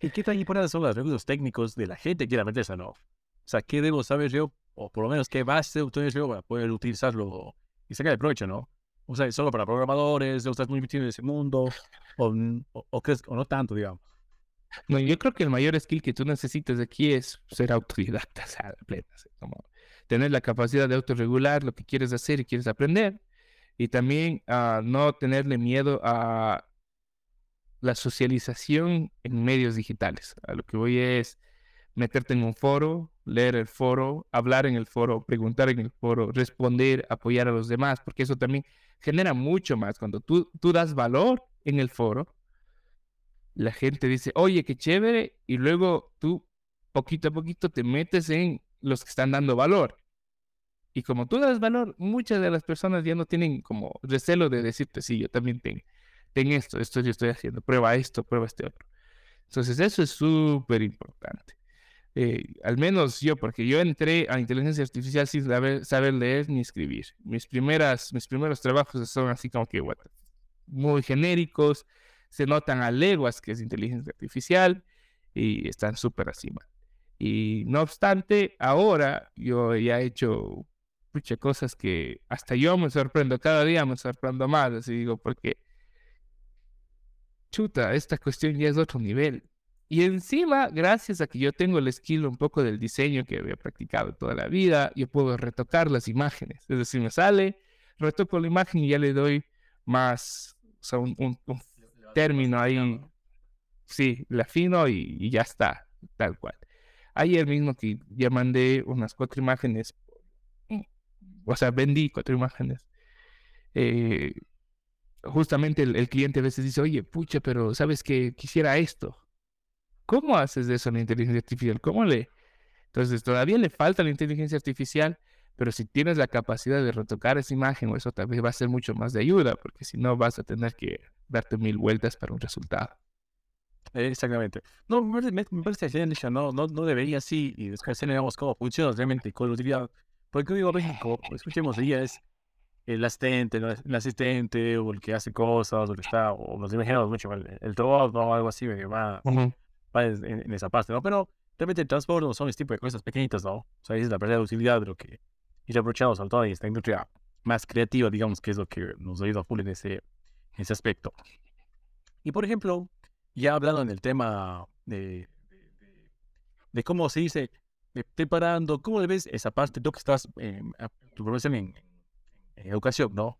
A: ¿y qué tan importantes son los recursos técnicos de la gente que quiera meterse no? O sea, ¿qué debo saber yo? O por lo menos, ¿qué base ustedes yo para poder utilizarlo y sacar el provecho, no? O sea, solo para programadores, estás muy metido en ese mundo, o, o, crees, o no tanto, digamos.
B: No, yo creo que el mayor skill que tú necesitas aquí es ser autodidacta, o sea, plena, como tener la capacidad de autorregular lo que quieres hacer y quieres aprender, y también uh, no tenerle miedo a la socialización en medios digitales. A lo que voy es meterte en un foro, leer el foro, hablar en el foro, preguntar en el foro, responder, apoyar a los demás, porque eso también genera mucho más. Cuando tú, tú das valor en el foro, la gente dice, oye, qué chévere, y luego tú poquito a poquito te metes en los que están dando valor. Y como tú das valor, muchas de las personas ya no tienen como recelo de decirte, sí, yo también tengo, tengo esto, esto yo estoy haciendo, prueba esto, prueba este otro. Entonces eso es súper importante. Eh, al menos yo, porque yo entré a inteligencia artificial sin saber, leer ni escribir. Mis, primeras, mis primeros trabajos son así como que muy genéricos, se notan a leguas que es inteligencia artificial y están súper encima. Y no obstante, ahora yo ya he hecho muchas cosas que hasta yo me sorprendo, cada día me sorprendo más, así digo, porque chuta, esta cuestión ya es otro nivel. Y encima, gracias a que yo tengo el skill un poco del diseño que había practicado toda la vida, yo puedo retocar las imágenes. Es decir, me sale, retoco la imagen y ya le doy más, o sea, un, término ahí. Sí, le afino y, y, ya está, tal cual. Ayer mismo que ya mandé unas cuatro imágenes, o sea, vendí cuatro imágenes. Eh, justamente el, el, cliente a veces dice, oye, pucha, pero sabes que quisiera esto. ¿Cómo haces eso la inteligencia artificial? ¿Cómo le...? Entonces, todavía le falta la inteligencia artificial, pero si tienes la capacidad de retocar esa imagen, eso también va a ser mucho más de ayuda, porque si no vas a tener que darte mil vueltas para un resultado.
A: Exactamente. No, me, parece que no, no, no debería así, y después digamos cómo funciona realmente con la utilidad. Porque digo, escuchemos ella es el asistente, el asistente, o el que hace cosas, o el que está, o nos imaginamos mucho, el, el robot, o algo así, me va, en, esa parte, ¿no? Pero realmente el transporte no son este tipo de cosas pequeñitas, ¿no? O sea, es la verdadera utilidad de lo que ir aprovechando sobre todo en esta industria más creativa, digamos, que es lo que nos ayuda a full en ese, en ese aspecto. Y por ejemplo, ya hablando en el tema de, de, cómo se dice, preparando, ¿cómo le ves esa parte, tú que estás en tu profesión en, educación, ¿no?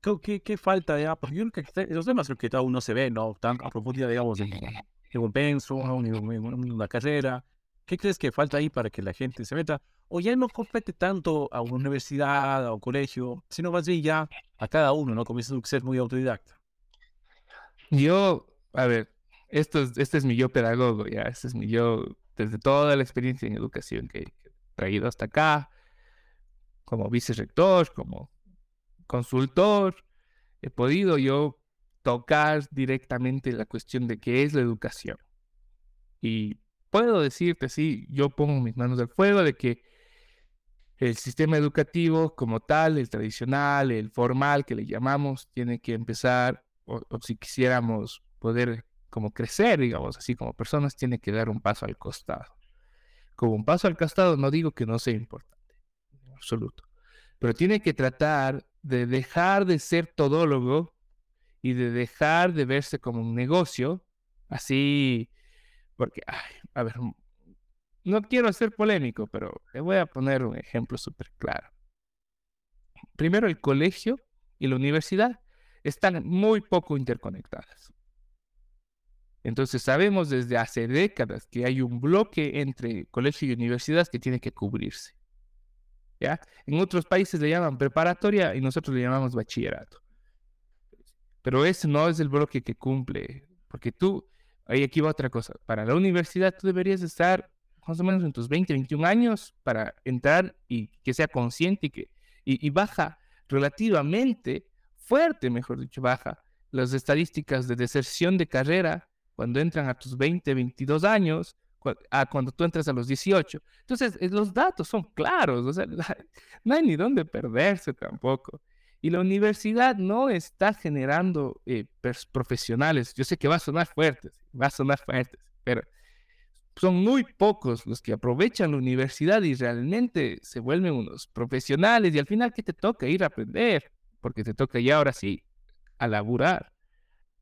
A: ¿Qué, qué, falta ya? Porque yo creo que esos temas creo que aún no se ve, ¿no? Tan a profundidad, digamos, en, en un penso, en, una carrera. ¿Qué crees que falta ahí para que la gente se meta? O ya no compete tanto a una universidad, a un colegio, sino más bien ya a cada uno, ¿no? Comienza a ser muy autodidacta.
B: Yo, a ver, esto es, este es mi yo pedagogo, ya, este es mi yo, desde toda la experiencia en educación que he traído hasta acá, como vicerrector, como consultor, he podido yo tocar directamente la cuestión de qué es la educación. Y puedo decirte, sí, yo pongo mis manos al fuego de que el sistema educativo como tal, el tradicional, el formal que le llamamos, tiene que empezar, o, si quisiéramos poder como crecer, digamos así, como personas, tiene que dar un paso al costado. Como un paso al costado no digo que no sea importante, en absoluto, pero tiene que tratar de dejar de ser todólogo y de dejar de verse como un negocio, así, porque, a ver, no quiero ser polémico, pero le voy a poner un ejemplo súper claro. Primero, el colegio y la universidad están muy poco interconectadas. Entonces sabemos desde hace décadas que hay un bloque entre colegio y universidad que tiene que cubrirse. ¿Ya? En otros países le llaman preparatoria y nosotros le llamamos bachillerato. Pero ese no es el bloque que cumple, porque tú, ahí aquí va otra cosa, para la universidad tú deberías estar más o menos en tus 20, 21 años para entrar y que sea consciente y que y, baja relativamente fuerte, mejor dicho, baja las estadísticas de deserción de carrera cuando entran a tus 20, 22 años, a cuando tú entras a los 18. Entonces, eh, los datos son claros, o sea, no hay ni dónde perderse tampoco. Y la universidad no está generando eh, profesionales. Yo sé que va a sonar fuertes, va a sonar fuertes, pero son muy pocos los que aprovechan la universidad y realmente se vuelven unos profesionales y al final ¿qué te toca? Ir a aprender, porque te toca ya ahora sí a laburar.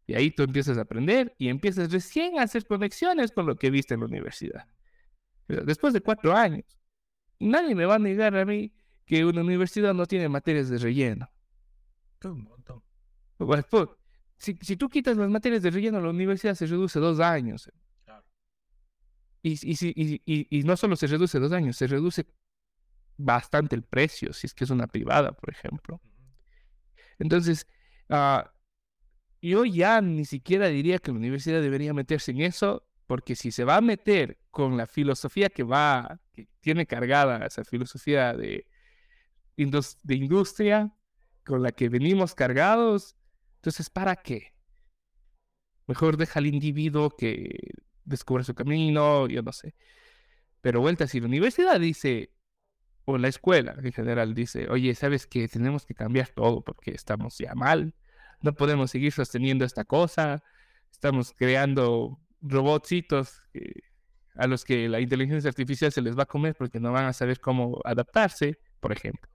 B: Y ahí tú empiezas a aprender y empiezas recién a hacer conexiones con lo que viste en la universidad. después de cuatro años, nadie me va a negar a mí que una universidad no tiene materias de relleno.
A: Un montón.
B: Pues, pues, si, si tú quitas las materias de relleno, la universidad se reduce dos años. Y, no solo se reduce dos años, se reduce bastante el precio, si es que es una privada, por ejemplo. Entonces, ah, yo ya ni siquiera diría que la universidad debería meterse en eso, porque si se va a meter con la filosofía que va, que tiene cargada esa filosofía de, de industria con la que venimos cargados, entonces, ¿para qué? Mejor deja al individuo que descubre su camino, yo no sé. Pero vuelta, si la universidad dice, o la escuela en general dice, oye, ¿sabes que tenemos que cambiar todo porque estamos ya mal? No podemos seguir sosteniendo esta cosa. Estamos creando robotcitos a los que la inteligencia artificial se les va a comer porque no van a saber cómo adaptarse, por ejemplo.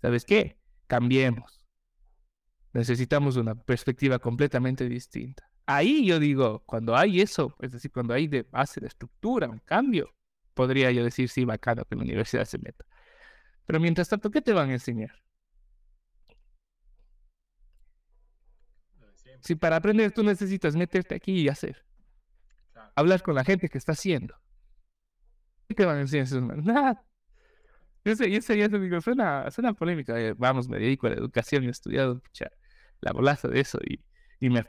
B: ¿Sabes qué? Cambiemos. Necesitamos una perspectiva completamente distinta. Ahí yo digo, cuando hay eso, es decir, cuando hay de base de estructura, un cambio, podría yo decir, sí, bacano que la universidad se meta. Pero mientras tanto, ¿qué te van a enseñar? Si para aprender tú necesitas meterte aquí y hacer. Hablar con la gente que está haciendo. ¿Qué te van a enseñar? Nada. Yo sé, yo sé, yo digo, suena, suena polémica. Eh, vamos, me dedico a la educación y he estudiado la bolaza de eso y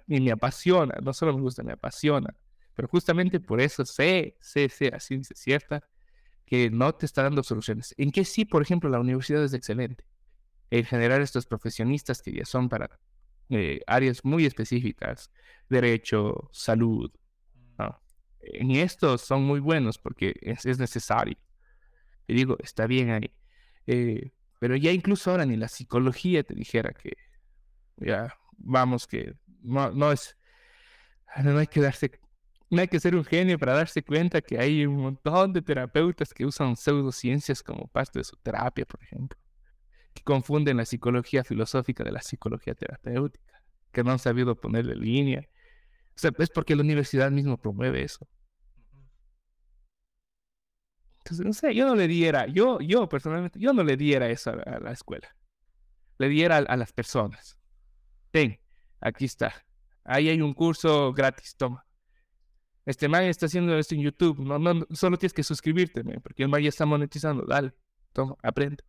B: y me, apasiona, no solo me gusta, me apasiona. Pero justamente por eso sé, sé, sé, así ciencia cierta, que no te está dando soluciones. En que sí, por ejemplo, la universidad es excelente. En generar estos profesionistas que ya son para eh, áreas muy específicas, derecho, salud. En estos son muy buenos porque es, necesario. Y digo, está bien ahí. Eh, pero ya incluso ahora ni la psicología te dijera que ya vamos que no, no es, no hay que darse, no hay que ser un genio para darse cuenta que hay un montón de terapeutas que usan pseudociencias como parte de su terapia, por ejemplo, que confunden la psicología filosófica de la psicología terapéutica, que no han sabido ponerle línea. Es porque la universidad mismo promueve eso. Entonces, no sé, yo no le diera, yo, yo personalmente, yo no le diera eso a, la escuela. Le diera a, las personas. Ten, Aquí está. Ahí hay un curso gratis, toma. Este man está haciendo esto en YouTube. No, solo tienes que suscribirte, porque el man ya está monetizando. Dale, toma, aprende.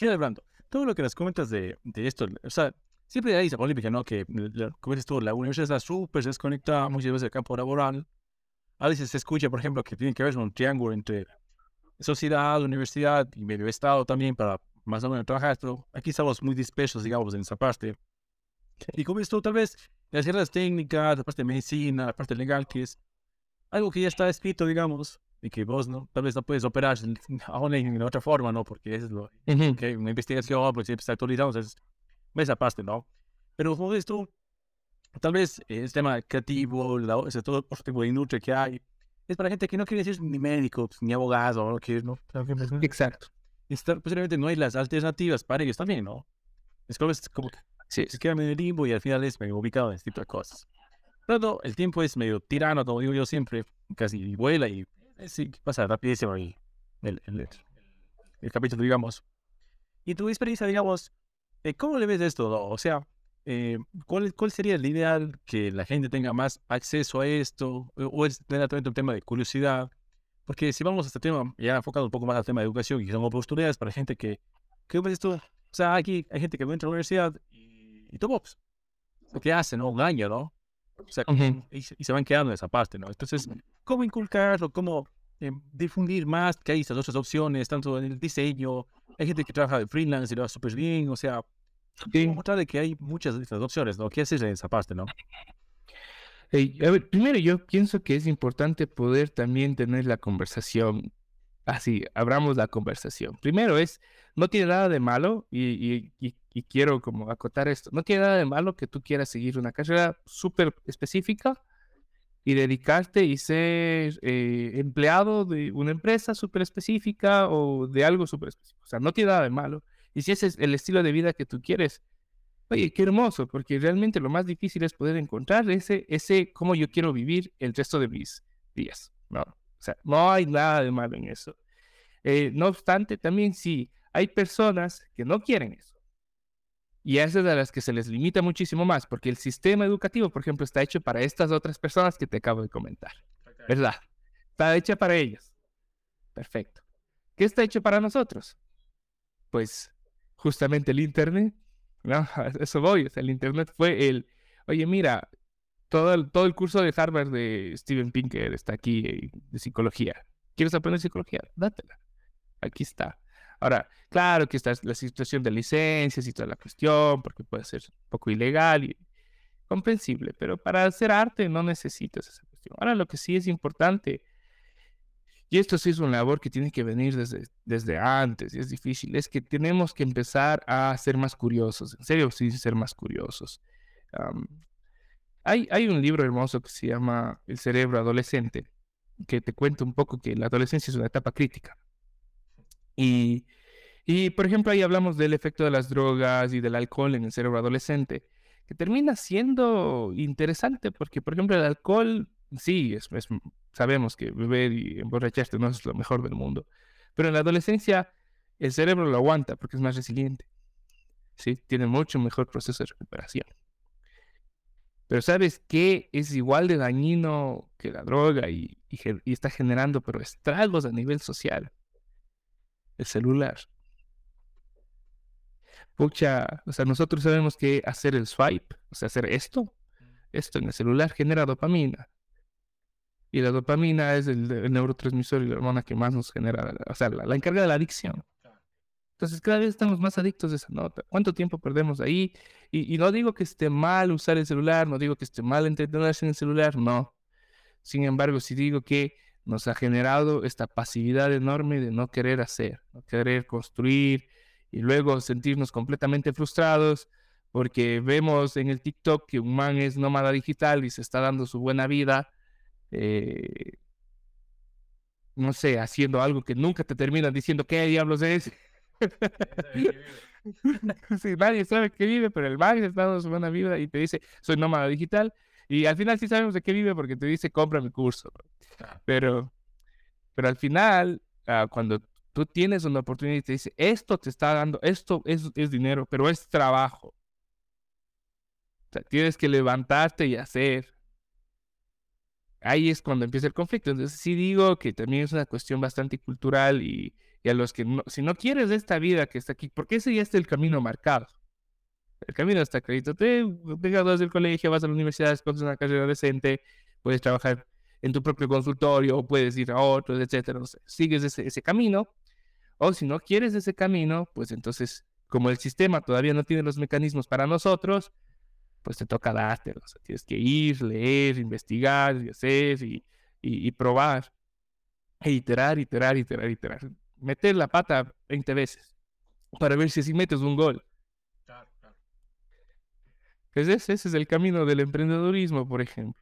A: Hablando. Todo lo que nos comentas de, de esto, o sea, siempre hay esa polémica, ¿no? Que, como dices tú, la universidad está súper desconectada muchas veces del campo laboral. A veces se escucha, por ejemplo, que tiene que haber un triángulo entre sociedad, universidad y medio estado también para más o menos trabajar esto. Aquí estamos muy dispersos, digamos, en esa parte. Y como esto, tal vez las carreras técnicas, la parte de medicina, la parte legal, que es algo que ya está escrito, digamos, y que vos no, tal vez no puedes operar aún en, otra forma, ¿no? Porque eso es lo que una investigación, pues siempre está actualizado, es esa parte, ¿no? Pero como esto, tal vez el tema creativo, la, ese todo otro tipo de industria que hay, es para gente que no quiere ser ni médico, pues, ni abogado, ¿no? Que, ¿no?
B: Exacto.
A: Y posiblemente no hay las alternativas para ellos también, ¿no? Es como, es como que sí. se quedan en el limbo y al final es medio ubicado en este tipo de cosas. Pero el tiempo es medio tirano, como digo yo siempre, casi vuela y sí, pasa rapidísimo el, el, el, capítulo, digamos. Y tu experiencia, digamos, eh, ¿cómo le ves esto? O sea, eh, ¿cuál, ¿cuál sería el ideal que la gente tenga más acceso a esto? ¿O es netamente un tema de curiosidad? Porque si vamos a este tema, ya enfocado un poco más al tema de educación y son oportunidades para gente que, ¿qué ves esto? O sea, aquí hay gente que entra a la universidad y, y pues, lo que hace, ¿no? Un año, ¿no? O sea, y, se van quedando en esa parte, ¿no? Entonces, ¿cómo inculcarlo? ¿Cómo eh, difundir más que hay estas otras opciones, tanto en el diseño? Hay gente que trabaja de freelance y lo va súper bien, o sea, sí. mostrar de que hay muchas de estas opciones, ¿no? ¿Qué haces en esa parte, no?
B: a ver, primero yo pienso que es importante poder también tener la conversación así, abramos la conversación. Primero es, no tiene nada de malo, y, quiero como acotar esto, no tiene nada de malo que tú quieras seguir una carrera súper específica y dedicarte y ser eh, empleado de una empresa súper específica o de algo súper específico. O sea, no tiene nada de malo. Y si ese es el estilo de vida que tú quieres, oye, qué hermoso, porque realmente lo más difícil es poder encontrar ese, ese cómo yo quiero vivir el resto de mis días, ¿no? O sea, no hay nada de malo en eso. Eh, no obstante, también sí, hay personas que no quieren eso. Y a esas a las que se les limita muchísimo más, porque el sistema educativo, por ejemplo, está hecho para estas otras personas que te acabo de comentar. ¿Verdad? Está hecha para ellas. Perfecto. ¿Qué está hecho para nosotros? Pues justamente el Internet. No, eso voy. O sea, el Internet fue el, oye, mira, todo el, todo el curso de Harvard de Steven Pinker está aquí de psicología. ¿Quieres aprender psicología? Dátela. Aquí está. Ahora, claro que está la situación de licencias y toda la cuestión, porque puede ser un poco ilegal y comprensible, pero para hacer arte no necesitas esa cuestión. Ahora, lo que sí es importante, y esto sí es una labor que tiene que venir desde, desde antes, y es difícil, es que tenemos que empezar a ser más curiosos, en serio, sí, ser más curiosos. Hay, hay un libro hermoso que se llama El cerebro adolescente, que te cuenta un poco que la adolescencia es una etapa crítica. Y, y, por ejemplo, ahí hablamos del efecto de las drogas y del alcohol en el cerebro adolescente, que termina siendo interesante porque, por ejemplo, el alcohol, sí, es, sabemos que beber y emborracharse no es lo mejor del mundo, pero en la adolescencia el cerebro lo aguanta porque es más resiliente, ¿sí? Tiene mucho mejor proceso de recuperación. Pero ¿sabes qué? Es igual de dañino que la droga y, está generando pero estragos a nivel social. El celular. Pucha, o sea, nosotros sabemos que hacer el swipe, o sea, hacer esto, esto en el celular genera dopamina. Y la dopamina es el, neurotransmisor y la hormona que más nos genera, o sea, la, la encarga de la adicción. Entonces cada vez estamos más adictos a esa nota. ¿Cuánto tiempo perdemos ahí? Y, no digo que esté mal usar el celular, no digo que esté mal entretenerse en el celular, no. Sin embargo, sí digo que nos ha generado esta pasividad enorme de no querer hacer, no querer construir y luego sentirnos completamente frustrados porque vemos en el TikTok que un man es nómada digital y se está dando su buena vida, eh, no sé, haciendo algo que nunca te terminan diciendo qué diablos es. sí, nadie sabe que vive, pero el Max está dando su buena vida y te dice, soy nómada digital. Y al final sí sabemos de qué vive porque te dice, compra mi curso. Pero, pero al final, ah, cuando tú tienes una oportunidad y te dice, esto te está dando, esto es, es dinero, pero es trabajo. O sea, tienes que levantarte y hacer. Ahí es cuando empieza el conflicto. Entonces sí digo que también es una cuestión bastante cultural y, y a los que no, si no quieres esta vida que está aquí, porque ese ya está el camino marcado. El camino está acreditado. Te, dos del colegio, vas a la universidad, escoges una carrera decente, puedes trabajar en tu propio consultorio o puedes ir a otros, etcétera. Sigues ese, ese camino. O si no quieres ese camino, pues entonces, como el sistema todavía no tiene los mecanismos para nosotros, pues te toca dártelo. O sea, tienes que ir, leer, investigar y hacer y, y, y probar. E iterar, iterar, iterar, iterar. Meter la pata 20 veces para ver si así metes un gol. Ese, ese es el camino del emprendedurismo, por ejemplo.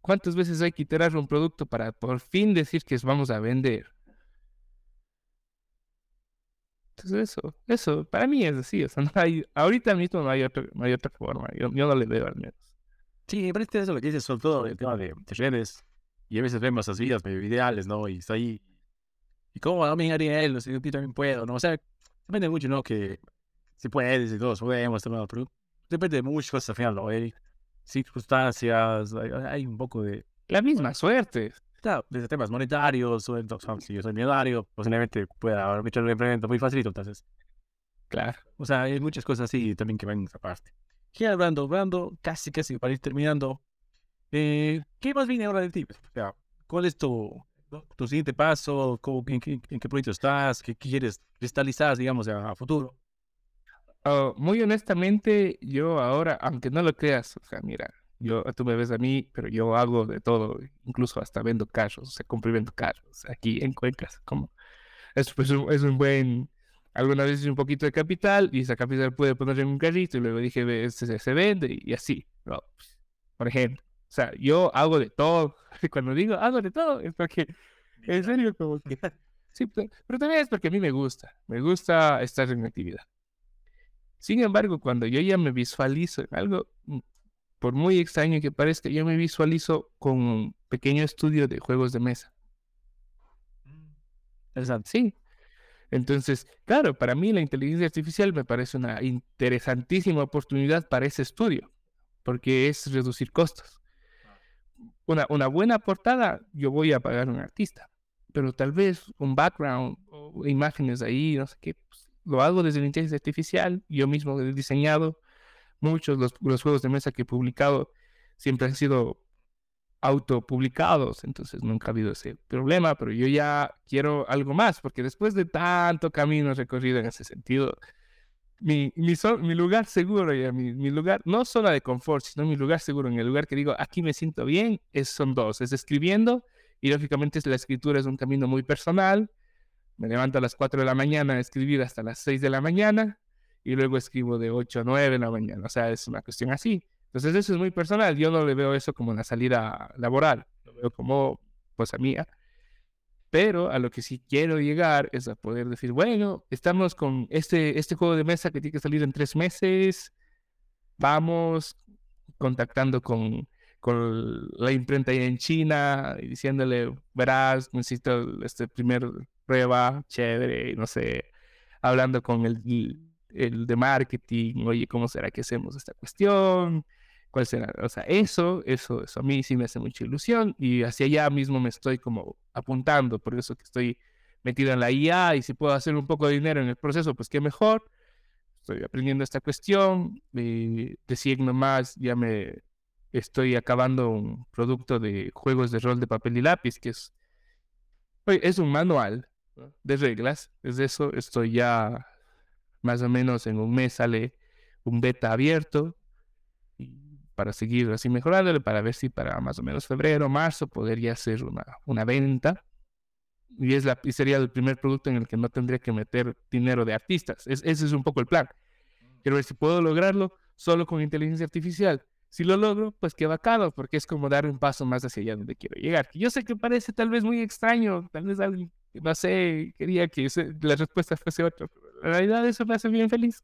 B: ¿Cuántas veces hay que iterar un producto para por fin decir que vamos a vender? Entonces eso, eso, para mí es así, o sea, no hay, ahorita mismo no hay, otro, no hay otra forma, yo, yo no le veo al menos.
A: Sí, me parece eso lo que dices, sobre todo el tema de, de redes. Y a veces vemos esas vidas medio ideales, ¿no? Y está ahí. ¿Y cómo también haría él? O sea, yo también puedo, ¿no? O sea, depende mucho, ¿no? Que si puedes y todos podemos, ¿no? pero depende de muchas cosas al final, ¿no? Hay circunstancias, hay, hay un poco de...
B: La misma suerte.
A: Claro, desde temas monetarios, o entonces, si yo soy millonario, posiblemente pueda haber hecho un emprendimiento muy facilito, entonces...
B: Claro.
A: O sea, hay muchas cosas así también que van en esa parte. Y hablando, hablando, casi, casi para ir terminando, eh, ¿qué más viene ahora de ti? O sea, ¿cuál es tu, tu siguiente paso? ¿Cómo, en, qué, en, qué, proyecto estás? ¿Qué quieres cristalizar, digamos, a, a futuro?
B: Oh, muy honestamente, yo ahora, aunque no lo creas, o sea, mira, yo, tú me ves a mí, pero yo hago de todo, incluso hasta vendo carros, o sea, compro y vendo carros aquí en Cuencas, como es, pues, un, es un buen, alguna vez hice un poquito de capital y esa capital puede poner en un carrito y luego dije, se, se vende y así, ¿no? por ejemplo. O sea, yo hago de todo. Cuando digo hago de todo, es porque, en serio, como que... Sí, pero, pero también es porque a mí me gusta. Me gusta estar en actividad. Sin embargo, cuando yo ya me visualizo en algo, por muy extraño que parezca, yo me visualizo con un pequeño estudio de juegos de mesa. Exacto. Sí. Entonces, claro, para mí la inteligencia artificial me parece una interesantísima oportunidad para ese estudio, porque es reducir costos. Una, una buena portada, yo voy a pagar a un artista, pero tal vez un background o imágenes ahí, no sé qué, pues, lo hago desde la inteligencia artificial, yo mismo he diseñado muchos los, los juegos de mesa que he publicado siempre han sido autopublicados, entonces nunca ha habido ese problema, pero yo ya quiero algo más, porque después de tanto camino recorrido en ese sentido, mi, mi, so, mi lugar seguro, ya, mi, mi, lugar, no zona de confort, sino mi lugar seguro, en el lugar que digo, aquí me siento bien, es, son dos, es escribiendo, y lógicamente la escritura es un camino muy personal, me levanto a las 4 de la mañana a escribir hasta las 6 de la mañana, y luego escribo de 8 a 9 de la mañana, o sea, es una cuestión así. Entonces eso es muy personal, yo no le veo eso como una salida laboral, lo veo como cosa mía. Pero a lo que sí quiero llegar es a poder decir, bueno, estamos con este, este juego de mesa que tiene que salir en tres meses, vamos contactando con, con la imprenta ahí en China y diciéndole, verás, necesito este primer prueba, chévere, no sé, hablando con el, el de marketing, oye, ¿cómo será que hacemos esta cuestión? ¿Cuál será? O sea, eso, eso, eso a mí sí me hace mucha ilusión y hacia allá mismo me estoy como apuntando, por eso que estoy metido en la IA y si puedo hacer un poco de dinero en el proceso, pues qué mejor. Estoy aprendiendo esta cuestión, y de signo más ya me estoy acabando un producto de juegos de rol de papel y lápiz, que es, es un manual de reglas. Desde eso estoy ya más o menos en un mes sale un beta abierto para seguir así mejorándole, para ver si para más o menos febrero, marzo podría hacer una, una venta. Y, es la, y sería el primer producto en el que no tendría que meter dinero de artistas. Es, ese es un poco el plan. Quiero ver si puedo lograrlo solo con inteligencia artificial. Si lo logro, pues qué bacano, porque es como dar un paso más hacia allá donde quiero llegar. Yo sé que parece tal vez muy extraño, tal vez alguien, no sé, quería que la respuesta fuese otra, la realidad eso me hace bien feliz.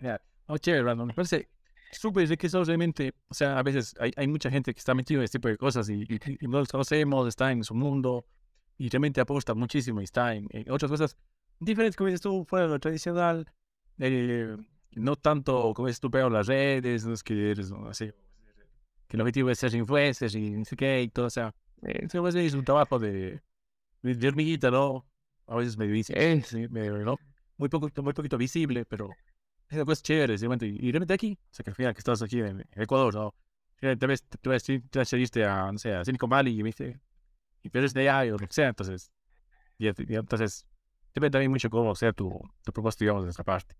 A: Yeah. Oh, chévere, Brandon. Me parece súper que eso realmente, o sea, a veces hay, hay, mucha gente que está metido en este tipo de cosas y, y, y no los conocemos, está en su mundo y realmente aposta muchísimo y está en, en otras cosas diferentes, como dices tú, fuera de lo tradicional. Eh, no tanto como es tu peor las redes, no es que eres no, así, que el objetivo es ser influencer y no sé qué y todo, o sea, eh, es un trabajo de, de hormiguita, ¿no? A veces medio visible, eh, sí, medio, ¿no? Muy, poco, muy poquito visible, pero es una cosa chévere, ¿sí? y, y realmente aquí, o sea, que al final que estás aquí en Ecuador, ¿no? tal vez tú te a, no sé, a Silicon Valley y viste, y pierdes de allá o lo que sea, entonces, y, entonces, depende también mucho cómo sea tu, tu propósito, digamos, de esta parte.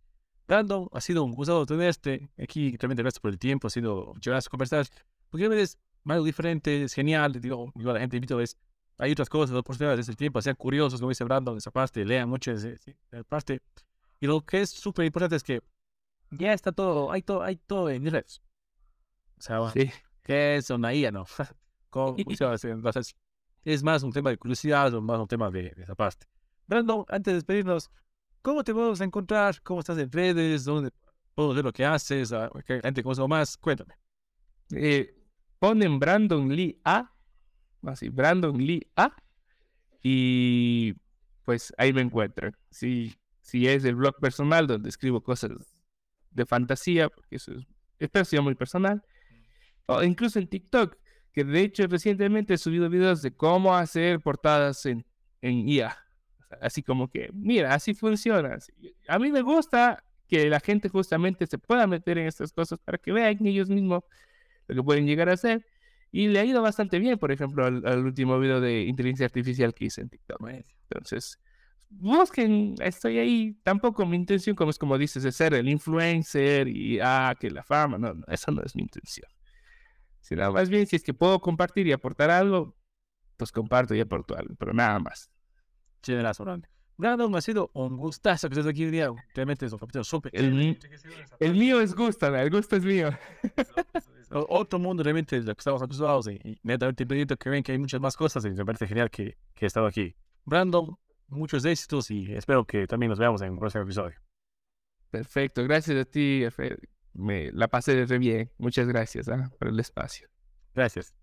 A: Brandon, ha sido un gusto tenerte aquí, realmente gracias por el tiempo, ha sido chévere conversar, porque es algo diferente, es genial, digo, yo a la gente invito, es, hay otras cosas, oportunidades desde el tiempo, sean curiosos, como dice Brandon, esa parte, lean mucho esa, esa parte, y lo que es súper importante es que ya está todo, hay todo, hay todo en redes. O sea, sí. ¿qué es una IA, no? ¿Cómo, es más un tema de curiosidad o más un tema de, esa parte. Brandon, antes de despedirnos, ¿cómo te podemos encontrar? ¿Cómo estás en redes? ¿Dónde puedo ver lo que haces? ¿Qué gente conoce más? Cuéntame.
B: Eh, ponen Brandon Lee A, así, Brandon Lee A, y pues ahí me encuentran. Sí, si es el blog personal donde escribo cosas de fantasía, porque eso es, es muy personal, o incluso en TikTok, que de hecho recientemente he subido videos de cómo hacer portadas en, en IA. Así como que, mira, así funciona. A mí me gusta que la gente justamente se pueda meter en estas cosas para que vean ellos mismos lo que pueden llegar a hacer. Y le ha ido bastante bien, por ejemplo, al, al último video de inteligencia artificial que hice en TikTok. Entonces, busquen, estoy ahí. Tampoco mi intención, como es como dices, es ser el influencer y ah, que la fama. No, no, esa no es mi intención. Sino más bien, si es que puedo compartir y aportar algo, pues comparto y aporto algo, pero nada más.
A: Chéverazo, Brandon, ha sido un gustazo que estés aquí hoy día. Realmente es un capítulo súper.
B: El, el, mío es gusto, el gusto es mío.
A: Otro mundo realmente de lo que estamos acostumbrados y, y netamente pidiendo que ven que hay muchas más cosas y me parece genial que, que he estado aquí. Brandon, muchos éxitos y espero que también nos veamos en un próximo episodio.
B: Perfecto, gracias a ti, Me la pasé de bien. Muchas gracias ¿ah? por el espacio.
A: Gracias.